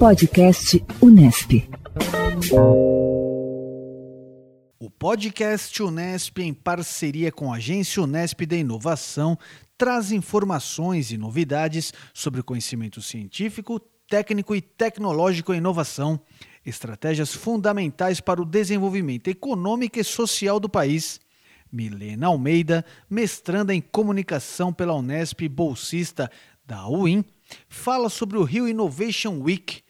Podcast Unesp. O podcast Unesp, em parceria com a Agência Unesp da Inovação, traz informações e novidades sobre conhecimento científico, técnico e tecnológico e inovação, estratégias fundamentais para o desenvolvimento econômico e social do país. Milena Almeida, mestranda em comunicação pela Unesp, bolsista da UIN, fala sobre o Rio Innovation Week.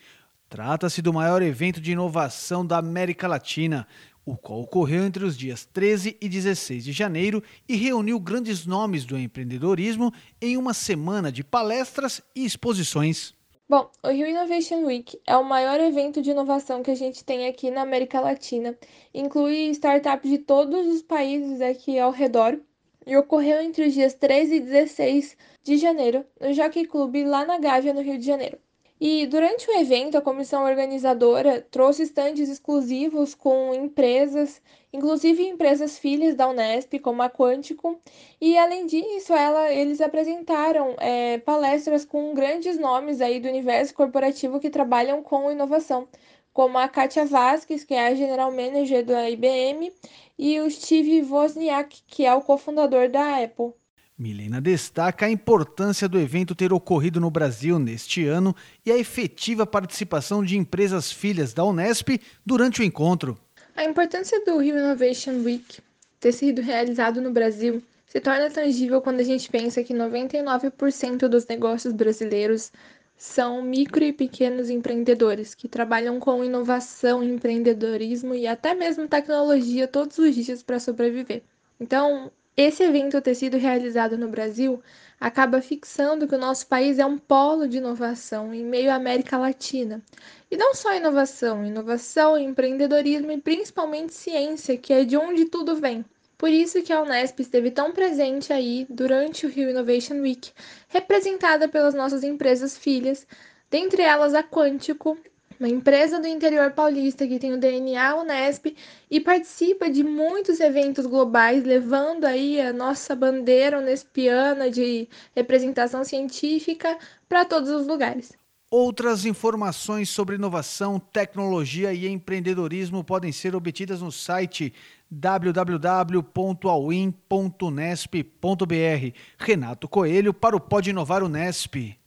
Trata-se do maior evento de inovação da América Latina, o qual ocorreu entre os dias 13 e 16 de janeiro e reuniu grandes nomes do empreendedorismo em uma semana de palestras e exposições. Bom, o Rio Innovation Week é o maior evento de inovação que a gente tem aqui na América Latina. Inclui startups de todos os países aqui ao redor e ocorreu entre os dias 13 e 16 de janeiro no Jockey Club lá na Gávea, no Rio de Janeiro. E durante o evento, a comissão organizadora trouxe estandes exclusivos com empresas, inclusive empresas filhas da Unesp, como a Quântico, e além disso, ela, eles apresentaram é, palestras com grandes nomes aí do universo corporativo que trabalham com inovação, como a Katia Vasquez, que é a General Manager da IBM, e o Steve Wozniak, que é o cofundador da Apple. Milena destaca a importância do evento ter ocorrido no Brasil neste ano e a efetiva participação de empresas filhas da Unesp durante o encontro. A importância do Rio Innovation Week ter sido realizado no Brasil se torna tangível quando a gente pensa que 99% dos negócios brasileiros são micro e pequenos empreendedores que trabalham com inovação, empreendedorismo e até mesmo tecnologia todos os dias para sobreviver. Então, esse evento ter sido realizado no Brasil acaba fixando que o nosso país é um polo de inovação em meio à América Latina. E não só inovação, inovação, empreendedorismo e principalmente ciência, que é de onde tudo vem. Por isso que a Unesp esteve tão presente aí durante o Rio Innovation Week, representada pelas nossas empresas filhas, dentre elas a Quântico, uma empresa do interior paulista que tem o DNA Unesp e participa de muitos eventos globais, levando aí a nossa bandeira unespiana de representação científica para todos os lugares. Outras informações sobre inovação, tecnologia e empreendedorismo podem ser obtidas no site www.awin.nesp.br. Renato Coelho para o Pode Inovar Unesp.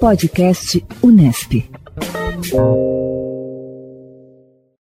Podcast Unesp.